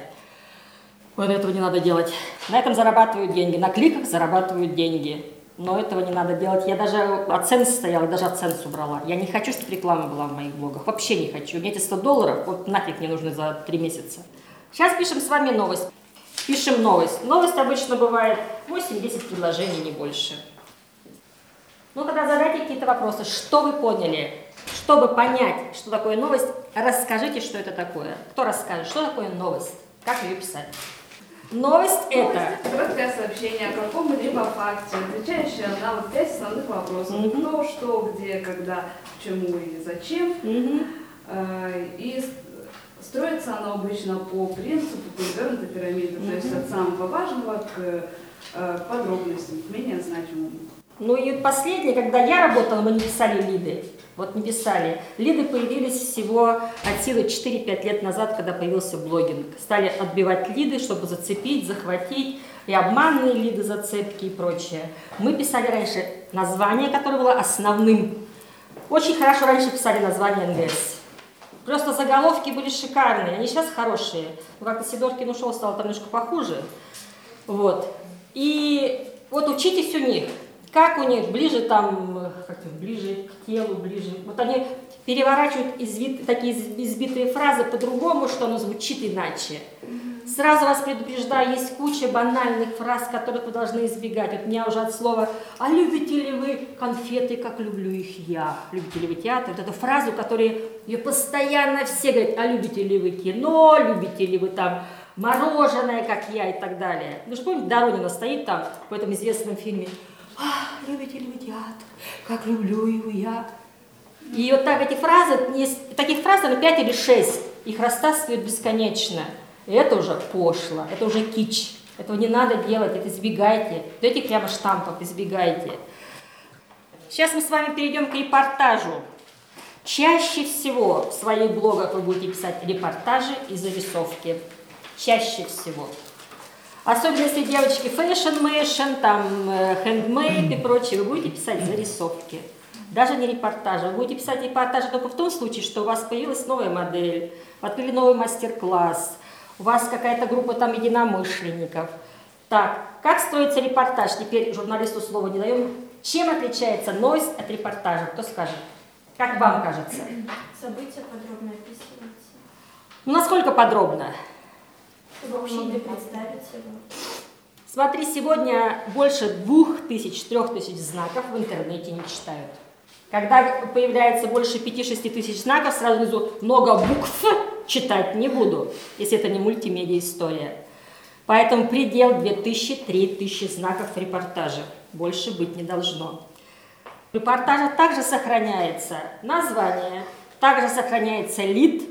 Вот этого не надо делать. На этом зарабатывают деньги, на кликах зарабатывают деньги. Но этого не надо делать. Я даже оценку стояла, даже оценку убрала. Я не хочу, чтобы реклама была в моих блогах. Вообще не хочу. Мне эти 100 долларов вот нафиг не нужны за 3 месяца. Сейчас пишем с вами новость. Пишем новость. Новость обычно бывает 8-10 предложений, не больше. Ну, тогда задайте какие-то вопросы. Что вы поняли? Чтобы понять, что такое новость, расскажите, что это такое. Кто расскажет, что такое новость? Как ее писать? Новость это... Короткое сообщение о каком-либо факте, отвечающее на вот пять основных вопросов. Mm-hmm. Кто, что, где, когда, почему и зачем. Mm-hmm. И строится оно обычно по принципу перевернутой пирамиды, mm-hmm. то есть от самого важного к э, подробностям, к менее значимому. Ну и последнее, когда я работала, мы не писали лиды. Вот не писали. Лиды появились всего от силы 4-5 лет назад, когда появился блогинг. Стали отбивать лиды, чтобы зацепить, захватить, и обманные лиды, зацепки и прочее. Мы писали раньше название, которое было основным. Очень хорошо раньше писали название НГС. Просто заголовки были шикарные, они сейчас хорошие. Но как-то Сидоркин ушел, стало там немножко похуже. Вот. И вот учитесь у них как у них ближе там, как ближе к телу, ближе. Вот они переворачивают изви, такие избитые фразы по-другому, что оно звучит иначе. Сразу вас предупреждаю, есть куча банальных фраз, которых вы должны избегать. Вот меня уже от слова «А любите ли вы конфеты, как люблю их я?» Любите ли вы театр? Вот эту фразу, которую ее постоянно все говорят «А любите ли вы кино? Любите ли вы там мороженое, как я?» и так далее. Вы же помните, Доронина стоит там в этом известном фильме а, любите вы театр, как люблю его я. И вот так эти фразы, есть, таких фраз, наверное, 5 или 6, их растаскивают бесконечно. И это уже пошло, это уже кич. Этого не надо делать, это избегайте. Вот этих прямо штампов избегайте. Сейчас мы с вами перейдем к репортажу. Чаще всего в своих блогах вы будете писать репортажи и зарисовки. Чаще всего. Особенно если девочки fashion-мэшн, там, хендмейд э, и прочее, вы будете писать зарисовки. Даже не репортажи. Вы будете писать репортажи только в том случае, что у вас появилась новая модель, открыли новый мастер-класс, у вас какая-то группа там единомышленников. Так, как строится репортаж? Теперь журналисту слова не даем. Чем отличается нойс от репортажа? Кто скажет? Как вам кажется? События подробно описываются. Ну, насколько подробно? Чтобы вы могли представить его. Смотри, сегодня больше двух тысяч, трех тысяч знаков в интернете не читают. Когда появляется больше пяти-шести тысяч знаков, сразу внизу много букв читать не буду, если это не мультимедиа история. Поэтому предел 2000-3000 знаков в репортаже. Больше быть не должно. В репортаже также сохраняется название, также сохраняется лид,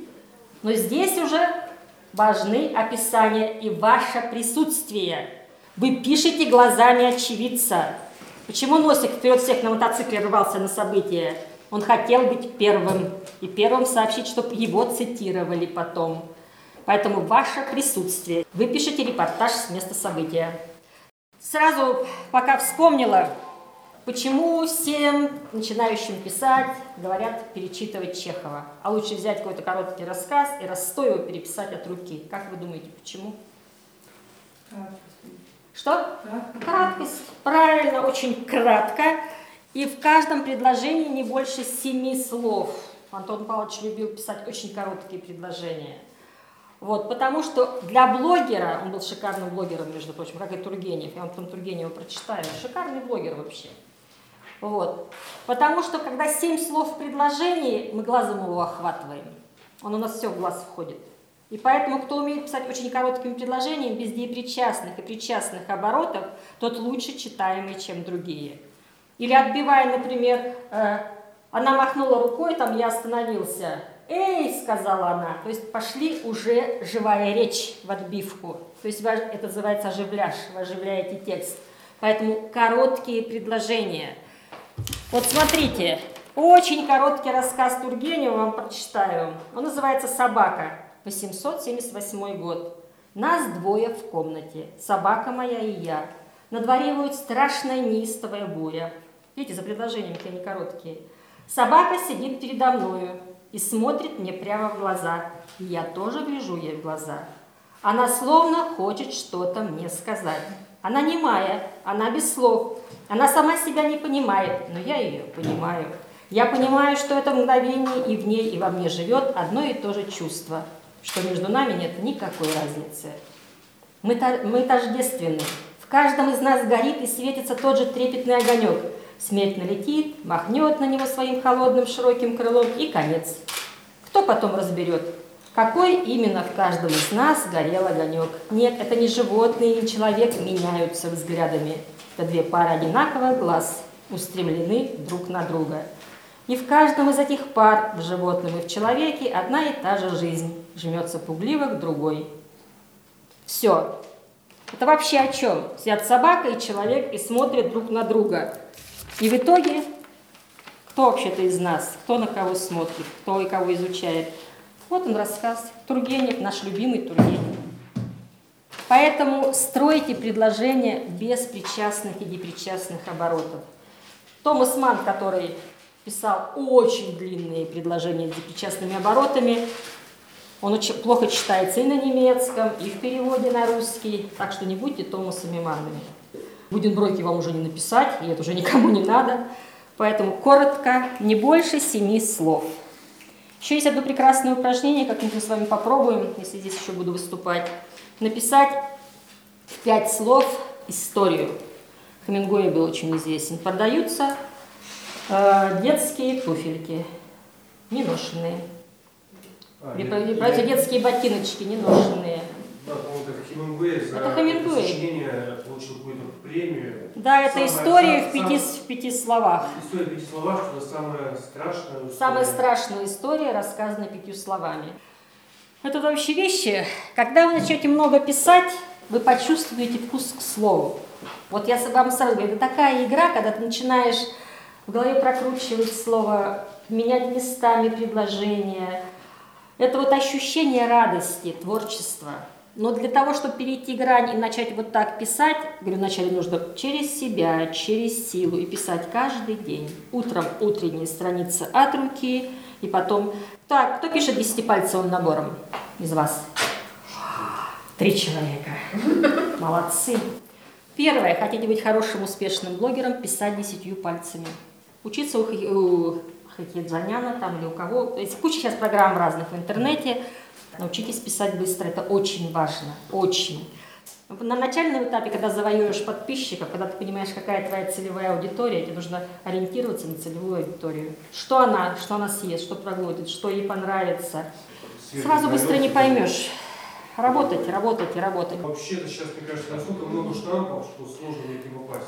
но здесь уже важны описания и ваше присутствие. Вы пишете глазами очевидца. Почему Носик вперед всех на мотоцикле рвался на события? Он хотел быть первым и первым сообщить, чтобы его цитировали потом. Поэтому ваше присутствие. Вы пишете репортаж с места события. Сразу, пока вспомнила, почему всем начинающим писать говорят перечитывать Чехова, а лучше взять какой-то короткий рассказ и раз сто его переписать от руки. Как вы думаете, почему? Что? Краткость. Правильно, очень кратко. И в каждом предложении не больше семи слов. Антон Павлович любил писать очень короткие предложения. Вот, потому что для блогера, он был шикарным блогером, между прочим, как и Тургенев, я вам потом Тургенева прочитаю, шикарный блогер вообще. Вот. Потому что когда семь слов в предложении, мы глазом его охватываем. Он у нас все в глаз входит. И поэтому, кто умеет писать очень короткими предложениями, без депричастных и причастных оборотов, тот лучше читаемый, чем другие. Или отбивая, например, э, она махнула рукой, там я остановился. «Эй!» – сказала она. То есть пошли уже живая речь в отбивку. То есть это называется оживляж, вы оживляете текст. Поэтому короткие предложения. Вот смотрите, очень короткий рассказ Тургенева вам прочитаю. Он называется «Собака». 878 год. Нас двое в комнате, собака моя и я. На дворе будет страшная неистовая буря. Видите, за предложением какие они короткие. Собака сидит передо мною и смотрит мне прямо в глаза. И я тоже гляжу ей в глаза. Она словно хочет что-то мне сказать. Она немая, она без слов. Она сама себя не понимает, но я ее понимаю. Я понимаю, что это мгновение и в ней, и во мне живет одно и то же чувство – что между нами нет никакой разницы. Мы, мы тождественны. В каждом из нас горит и светится тот же трепетный огонек. Смерть налетит, махнет на него своим холодным широким крылом и конец. Кто потом разберет, какой именно в каждом из нас горел огонек? Нет, это не животные, не человек меняются взглядами. Это две пары одинаковых глаз, устремлены друг на друга. И в каждом из этих пар, в животном и в человеке, одна и та же жизнь жмется пугливо к другой. Все. Это вообще о чем? Сидят собака и человек и смотрят друг на друга. И в итоге, кто вообще-то из нас, кто на кого смотрит, кто и кого изучает? Вот он рассказ. Тургенев, наш любимый Тургенев. Поэтому стройте предложения без причастных и непричастных оборотов. Томас Ман, который писал очень длинные предложения с непричастными оборотами, он очень плохо читается и на немецком, и в переводе на русский, так что не будьте Томасами Маннами. Буденбройки вам уже не написать, и это уже никому не надо. Поэтому коротко, не больше семи слов. Еще есть одно прекрасное упражнение, как-нибудь мы с вами попробуем, если здесь еще буду выступать. Написать в пять слов историю. Хемингуэй был очень известен. Продаются э, детские туфельки, неношенные. А, Брать детские ботиночки неношенные. Да, по-моему, это Хемингуэй за это Хемингуэй. сочинение получил какую-то премию. Да, это самое, история сам, в, пяти, в пяти словах. История в пяти словах, что это самая страшная история. Самая страшная история, рассказана пятью словами. Это вообще вещи, когда вы начнете много писать, вы почувствуете вкус к слову. Вот я вам сразу говорю, это такая игра, когда ты начинаешь в голове прокручивать слово, менять местами предложения, это вот ощущение радости, творчества. Но для того, чтобы перейти грань и начать вот так писать, говорю, вначале нужно через себя, через силу и писать каждый день. Утром утренние страницы от руки, и потом... Так, кто пишет десятипальцевым набором из вас? Три человека. Молодцы. Первое. Хотите быть хорошим, успешным блогером, писать десятью пальцами. Учиться у, у Хакиджаняна там или у кого. Есть куча сейчас программ разных в интернете. Научитесь писать быстро. Это очень важно. Очень. На начальном этапе, когда завоюешь подписчиков, когда ты понимаешь, какая твоя целевая аудитория, тебе нужно ориентироваться на целевую аудиторию. Что она, что она съест, что проглотит, что ей понравится. Сразу быстро не поймешь. Работать, работать и работать. Вообще-то сейчас, мне кажется, настолько много штампов, что сложно них попасть.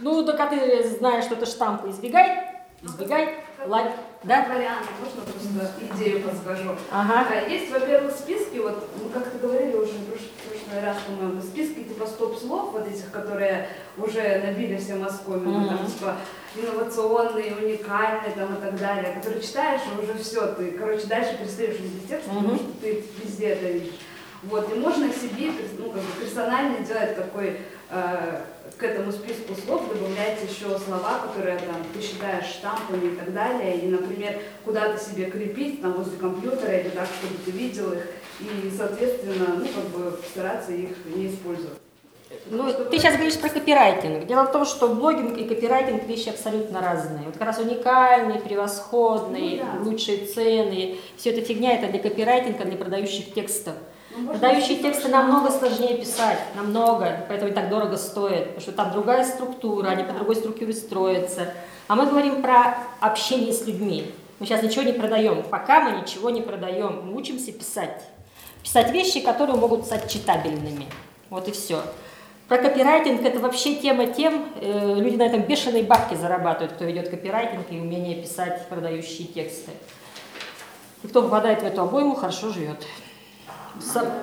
Ну, только ты знаешь, что это штампы, избегай, избегай, ладь, да? Вариант, можно просто идею подскажу. Ага. А, Есть, во-первых, списки, вот мы как-то говорили уже в прош- в прошлый раз, по-моему, списки типа стоп-слов, вот этих, которые уже набили все Москву, именно там Мгм. типа инновационные, уникальные там и так далее, которые читаешь, и уже все, ты, короче, дальше перестаешь видеть текст, потому Мгм. что ты везде это видишь. Вот, и можно себе ну, как бы персонально делать такой э, к этому списку слов добавлять еще слова, которые там ты считаешь штампами и так далее, и, например, куда-то себе крепить там возле компьютера или так, чтобы ты видел их, и, соответственно, ну, как бы стараться их не использовать. Ну, ты сейчас говоришь про копирайтинг. Дело в том, что блогинг и копирайтинг вещи абсолютно разные. Вот как раз уникальные, превосходные, Ну да. лучшие цены. Все это фигня, это для копирайтинга, для продающих текстов. Ну, Продающие сказать, тексты намного сложнее писать, намного, поэтому и так дорого стоит, потому что там другая структура, они по другой структуре строятся. А мы говорим про общение с людьми. Мы сейчас ничего не продаем, пока мы ничего не продаем, мы учимся писать. Писать вещи, которые могут стать читабельными. Вот и все. Про копирайтинг это вообще тема тем, э, люди на этом бешеные бабки зарабатывают, кто ведет копирайтинг и умение писать продающие тексты. И кто попадает в эту обойму, хорошо живет.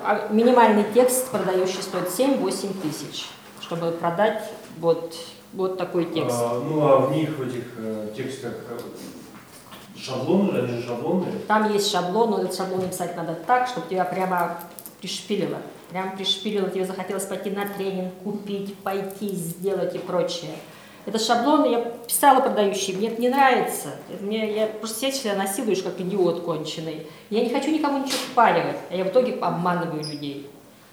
А минимальный текст продающий стоит 7-8 тысяч, чтобы продать вот, вот такой текст. А, ну а в них, в этих э, текстах, э, шаблоны, они же шаблонные. Там есть шаблон, но этот шаблон писать надо так, чтобы тебя прямо пришпилило. Прям пришпилило, тебе захотелось пойти на тренинг, купить, пойти, сделать и прочее. Это шаблоны я писала продающие, мне это не нравится. Мне, я просто себя насилуешь, как идиот конченый. Я не хочу никому ничего впаривать, а я в итоге обманываю людей.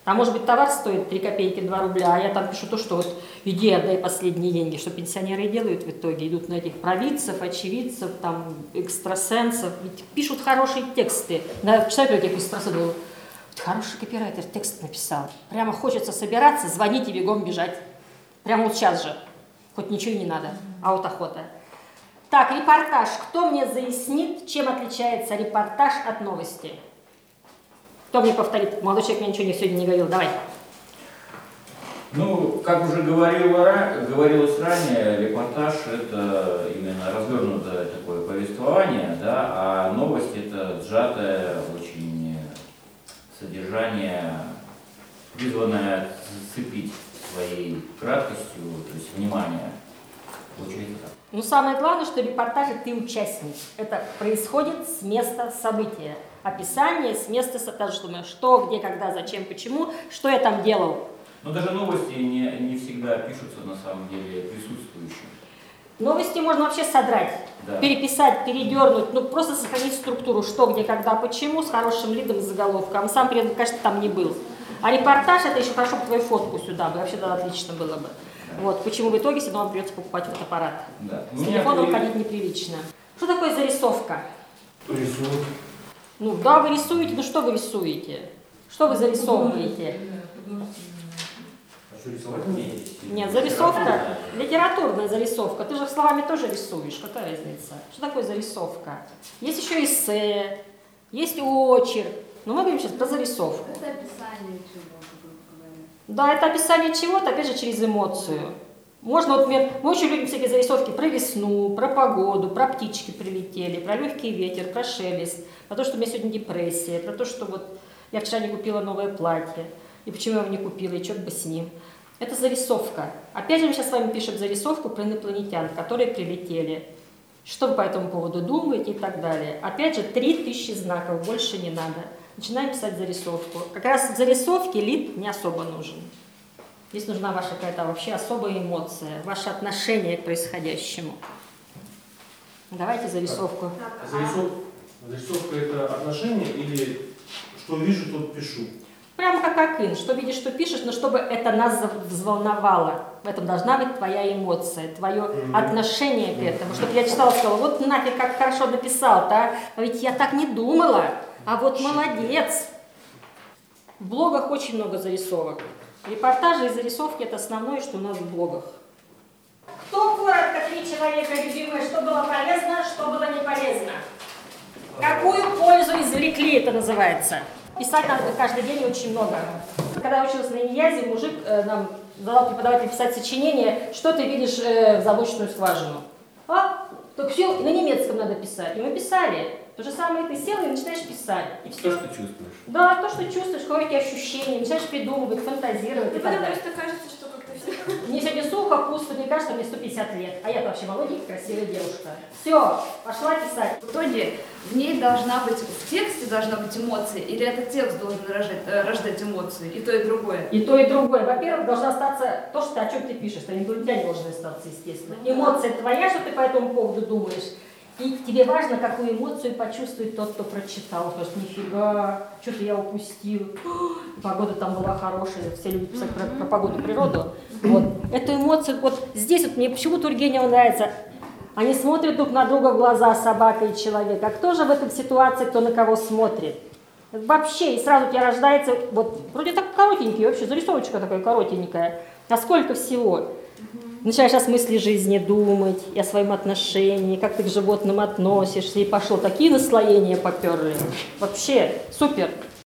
Там, может быть, товар стоит 3 копейки, 2 рубля, а я там пишу то, что вот иди отдай последние деньги, что пенсионеры делают в итоге, идут на этих провидцев, очевидцев, там, экстрасенсов, ведь пишут хорошие тексты. На, читаю этих экстрасенсов, хороший копирайтер текст написал. Прямо хочется собираться, звонить и бегом бежать. Прямо вот сейчас же. Хоть ничего не надо, а вот охота. Так, репортаж. Кто мне заяснит, чем отличается репортаж от новости? Кто мне повторит? Молодой человек мне ничего сегодня не говорил. Давай. Ну, как уже говорила, говорилось ранее, репортаж – это именно развернутое такое повествование, да, а новость – это сжатое очень содержание, призванное зацепить своей краткостью, то есть внимание. Получается так. Ну, самое главное, что репортажи ты участник. Это происходит с места события. Описание с места события. Что, где, когда, зачем, почему, что я там делал. Но даже новости не, не всегда пишутся на самом деле присутствующим. Новости можно вообще содрать, Да. переписать, передернуть, ну просто сохранить структуру, что, где, когда, почему, с хорошим лидом, с заголовком. Сам при этом, конечно, там не был. А репортаж, это еще хорошо бы твою фотку сюда бы, вообще да, отлично было бы. Вот, почему в итоге все равно вам придется покупать фотоаппарат. Да. С телефоном при- ходить неприлично. Что такое зарисовка? Рисунок. Ну да, вы рисуете, ну что вы рисуете? Что вы зарисовываете? А что рисовать? Есть. Нет, зарисовка, литературная зарисовка. Ты же словами тоже рисуешь, какая разница? Что такое зарисовка? Есть еще эссе, есть очерк. Но мы говорим сейчас про зарисовку. Это описание чего, грубо говоря. Да, это описание чего-то, опять же, через эмоцию. Можно, вот, например, мы очень любим всякие зарисовки про весну, про погоду, про птички прилетели, про легкий ветер, про шелест, про то, что у меня сегодня депрессия, про то, что вот я вчера не купила новое платье, и почему я его не купила, и черт бы с ним. Это зарисовка. Опять же, мы сейчас с вами пишем зарисовку про инопланетян, которые прилетели. Что вы по этому поводу думаете и так далее. Опять же, 3000 знаков, больше не надо. Начинаем писать зарисовку. Как раз в зарисовке лид не особо нужен. Здесь нужна ваша какая-то вообще особая эмоция, ваше отношение к происходящему. Давайте зарисовку. Зарисовка, зарисовка это отношение или что вижу, тот пишу? Прямо как Акин, что видишь, что пишешь, но чтобы это нас взволновало. В этом должна быть твоя эмоция, твое mm-hmm. отношение к этому. Чтобы я читала, сказала, вот нафиг, как хорошо написал-то, а ведь я так не думала, а вот молодец. В блогах очень много зарисовок. Репортажи и зарисовки – это основное, что у нас в блогах. Кто коротко, три человека, любимые, что было полезно, что было не полезно? Какую пользу извлекли, это называется? Писать надо каждый день очень много. Когда училась на Иньязе, мужик э, нам задал преподаватель писать сочинение, что ты видишь э, в замочную скважину. А, так все, на немецком надо писать. И мы писали. То же самое ты сел и начинаешь писать. И все. То, что чувствуешь. Да, то, что чувствуешь, какие ощущения, начинаешь придумывать, фантазировать далее. просто кажется, что как-то все... Мне сегодня сухо, пусто, мне кажется, мне 150 лет, а я вообще молоденькая, красивая девушка. Все, пошла писать. В итоге в ней должна быть, в тексте должна быть эмоция, или этот текст должен рождать, э, рождать эмоции, и то, и другое? И то, и другое. Во-первых, должна остаться то, что ты, о чем ты пишешь, что у тебя не должны остаться, естественно. Эмоция твоя, что ты по этому поводу думаешь, и тебе важно, какую эмоцию почувствует тот, кто прочитал. То есть нифига, что-то я упустил. (gasps) Погода там была хорошая, все любят писать про, про погоду, природу. Вот. Эту эмоцию, вот здесь вот мне почему Тургенева нравится. Они смотрят друг на друга в глаза, собака и человек. А кто же в этой ситуации, кто на кого смотрит? Вообще, и сразу у тебя рождается, вот, вроде так коротенький, вообще зарисовочка такая коротенькая. А сколько всего? Начинаешь о смысле жизни думать, и о своем отношении, как ты к животным относишься, и пошло такие наслоения поперли. Вообще, супер.